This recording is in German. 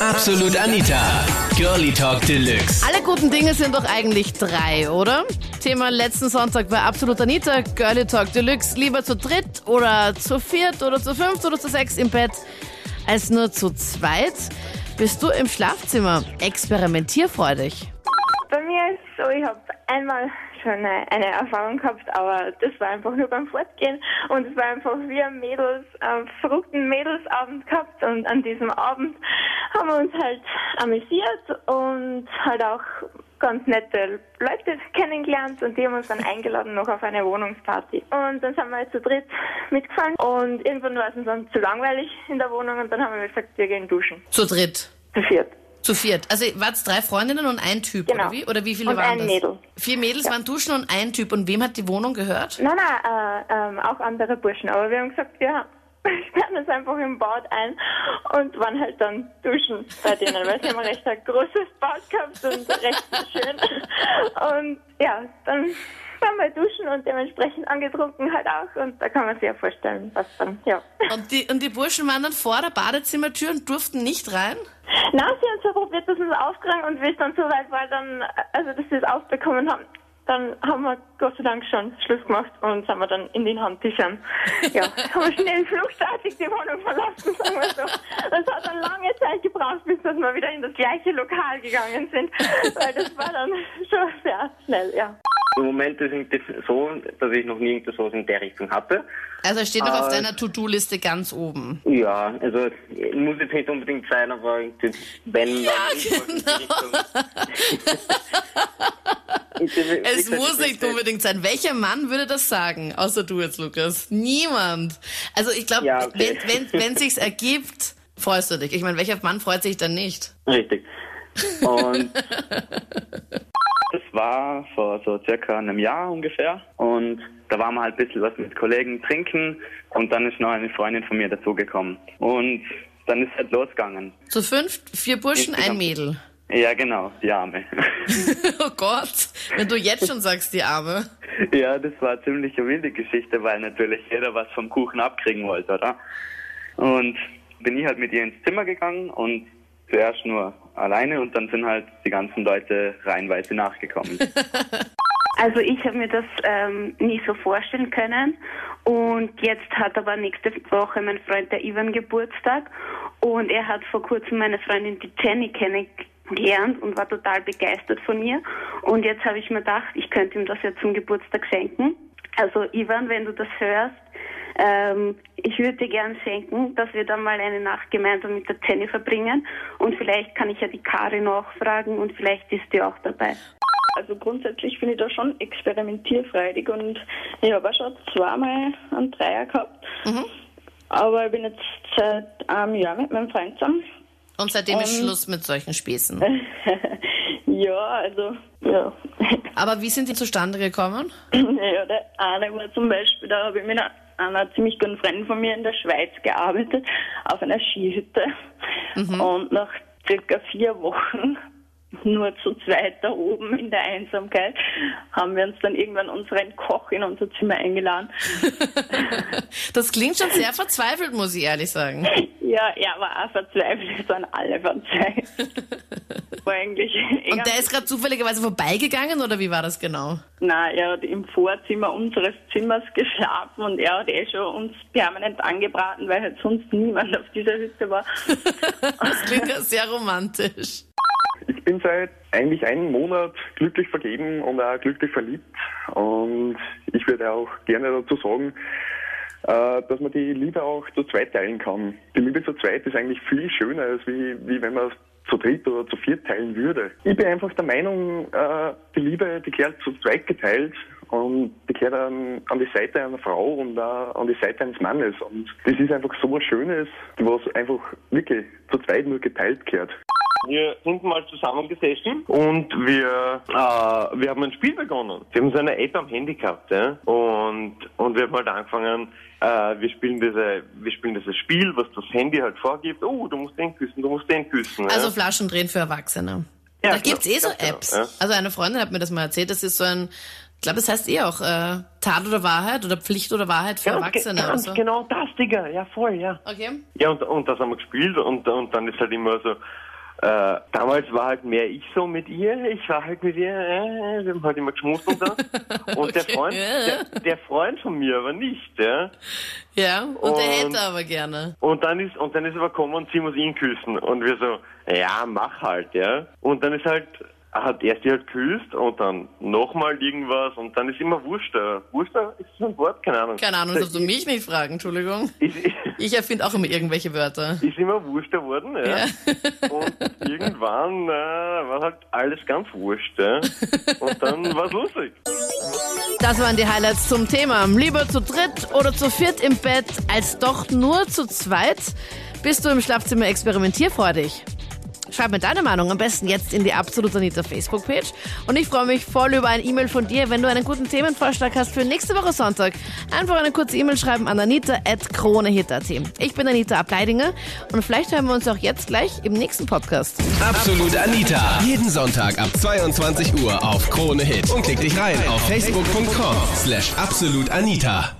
Absolut Anita. Girlie Talk Deluxe. Alle guten Dinge sind doch eigentlich drei, oder? Thema letzten Sonntag bei Absolut Anita, Girlie Talk Deluxe. Lieber zu dritt oder zu viert oder zu fünft oder zu sechs im Bett als nur zu zweit. Bist du im Schlafzimmer experimentierfreudig? So, ich habe einmal schon eine, eine Erfahrung gehabt, aber das war einfach nur beim Fortgehen und es war einfach wie ein Mädels, einen verrückten Mädelsabend gehabt und an diesem Abend haben wir uns halt amüsiert und halt auch ganz nette Leute kennengelernt und die haben uns dann eingeladen noch auf eine Wohnungsparty. Und dann sind wir jetzt zu dritt mitgefahren und irgendwann war es uns dann zu langweilig in der Wohnung und dann haben wir gesagt, wir gehen duschen. Zu dritt. Zu viert. Zu viert. Also waren es drei Freundinnen und ein Typ, Genau. oder wie? Oder wie viele Und waren ein das? Mädel. Vier Mädels waren duschen und ein Typ. Und wem hat die Wohnung gehört? Nein, nein, äh, ähm, auch andere Burschen. Aber wir haben gesagt, wir sperren uns einfach im Bad ein und waren halt dann duschen bei denen, weil sie haben ein recht ein großes Bad gehabt und recht schön. Und ja, dann waren wir duschen und dementsprechend angetrunken halt auch. Und da kann man sich ja vorstellen, was dann, ja. Und die, und die Burschen waren dann vor der Badezimmertür und durften nicht rein? Na, sie haben so probiert, dass es aufkriegen und wie es dann so weit war, dann, also dass sie es aufbekommen haben, dann haben wir Gott sei Dank schon Schluss gemacht und sind wir dann in den Handtüchern. Ja, haben wir schnell fluchtartig die Wohnung verlassen, sagen wir so. Das hat dann lange Zeit gebraucht, bis dass wir wieder in das gleiche Lokal gegangen sind, weil das war dann schon sehr schnell, ja. Im Moment ist es so, dass ich noch nie irgendwas in der Richtung hatte. Also steht noch auf Äh, deiner To-Do-Liste ganz oben. Ja, also muss jetzt nicht unbedingt sein, aber irgendwie, wenn Ja, dann genau. Es muss nicht unbedingt sein. Welcher Mann würde das sagen? Außer du jetzt, Lukas. Niemand. Also ich glaube, Ja, okay. wenn, wenn, wenn sich's ergibt, freust du dich. Ich meine, welcher Mann freut sich dann nicht? Richtig. Und war vor so circa einem Jahr ungefähr. Und da waren wir halt ein bisschen was mit Kollegen trinken und dann ist noch eine Freundin von mir dazugekommen. Und dann ist halt losgegangen. Zu fünft, vier Burschen, ein. Mädel. Ja, genau, die Arme. oh Gott, wenn du jetzt schon sagst, die Arme. ja, das war ziemlich eine wilde Geschichte, weil natürlich jeder was vom Kuchen abkriegen wollte, oder? Und bin ich halt mit ihr ins Zimmer gegangen und zuerst nur alleine und dann sind halt die ganzen Leute reihenweise nachgekommen. Also ich habe mir das ähm, nie so vorstellen können. Und jetzt hat aber nächste Woche mein Freund der Ivan Geburtstag und er hat vor kurzem meine Freundin die Jenny kennengelernt und war total begeistert von ihr. Und jetzt habe ich mir gedacht, ich könnte ihm das ja zum Geburtstag schenken. Also Ivan, wenn du das hörst, ähm, ich würde dir gern schenken, dass wir dann mal eine Nacht gemeinsam mit der Jenny verbringen. Und vielleicht kann ich ja die Karin auch fragen und vielleicht ist die auch dabei. Also grundsätzlich bin ich da schon experimentierfreudig und ich habe auch schon zweimal einen Dreier gehabt. Aber ich bin jetzt seit einem Jahr mit meinem Freund zusammen. Und seitdem ist Ähm. Schluss mit solchen Späßen. ja, also, ja. Aber wie sind die zustande gekommen? ja, der eine war zum Beispiel, da habe ich mit einer, ziemlich guten Freundin von mir in der Schweiz gearbeitet, auf einer Skihütte. Und nach circa vier Wochen nur zu zweit da oben in der Einsamkeit haben wir uns dann irgendwann unseren Koch in unser Zimmer eingeladen. Das klingt schon sehr verzweifelt, muss ich ehrlich sagen. Ja, er war auch verzweifelt, es waren alle verzweifelt. War eigentlich Und der ist gerade zufälligerweise vorbeigegangen oder wie war das genau? Nein, er hat im Vorzimmer unseres Zimmers geschlafen und er hat eh schon uns permanent angebraten, weil halt sonst niemand auf dieser Hütte war. Das klingt ja sehr romantisch. Ich bin seit eigentlich einem Monat glücklich vergeben und auch glücklich verliebt. Und ich würde auch gerne dazu sagen, äh, dass man die Liebe auch zu zweit teilen kann. Die Liebe zu zweit ist eigentlich viel schöner, als wie, wie wenn man dritt oder zu viert teilen würde. Ich bin einfach der Meinung, äh, die Liebe, die gehört zu zweit geteilt und die gehört an, an die Seite einer Frau und auch an die Seite eines Mannes. Und das ist einfach so was Schönes, was einfach wirklich zu zweit nur geteilt gehört. Wir sind mal zusammengesessen und wir, äh, wir haben ein Spiel begonnen. Wir haben so eine App am Handy gehabt, ja? Und, und wir haben halt angefangen, äh, wir spielen diese, wir spielen dieses Spiel, was das Handy halt vorgibt. Oh, du musst den küssen, du musst den küssen. Also ja? Flaschen drehen für Erwachsene. Ja, da gibt's eh so genau, Apps. ja. Also eine Freundin hat mir das mal erzählt, das ist so ein, ich glaube, das heißt eh auch äh, Tat oder Wahrheit oder Pflicht oder Wahrheit für Ganz, Erwachsene. ganz also. genau das, Digga. Ja, voll, ja. Okay. Ja, und, und das haben wir gespielt und, und dann ist halt immer so, äh, damals war halt mehr ich so mit ihr. Ich war halt mit ihr, äh, wir haben halt immer geschmust und so. Und der Okay. Freund, der, der Freund von mir aber nicht, ja. Ja, und, der Und- hätte aber gerne. Und dann ist, und dann ist er aber gekommen und sie muss ihn küssen. Und wir so, ja, mach halt, ja. Und dann ist halt, hat er sie halt geküsst und dann nochmal irgendwas und dann ist immer Wurschter. Wurschter ist so ein Wort, keine Ahnung. Keine Ahnung, darfst du mich nicht fragen, Entschuldigung. Ist, Ich erfinde auch immer irgendwelche Wörter. ist immer wurschter worden, ja. Ja. Und irgendwann äh, war halt alles ganz wurscht, ja. Und dann war's lustig. Das waren die Highlights zum Thema. Lieber zu dritt oder zu viert im Bett, als doch nur zu zweit? Bist du im Schlafzimmer experimentierfreudig? Schreib mir deine Meinung am besten jetzt in die Absolut Anita Facebook-Page. Und ich freue mich voll über ein E-Mail von dir, wenn du einen guten Themenvorschlag hast für nächste Woche Sonntag. Einfach eine kurze E-Mail schreiben an anita.kronehit.at. Ich bin Anita Ableidinger und vielleicht hören wir uns auch jetzt gleich im nächsten Podcast. Absolut Anita. Jeden Sonntag ab 22 Uhr auf Krone Hit. Und klick dich rein auf facebook.com slash absolutanita.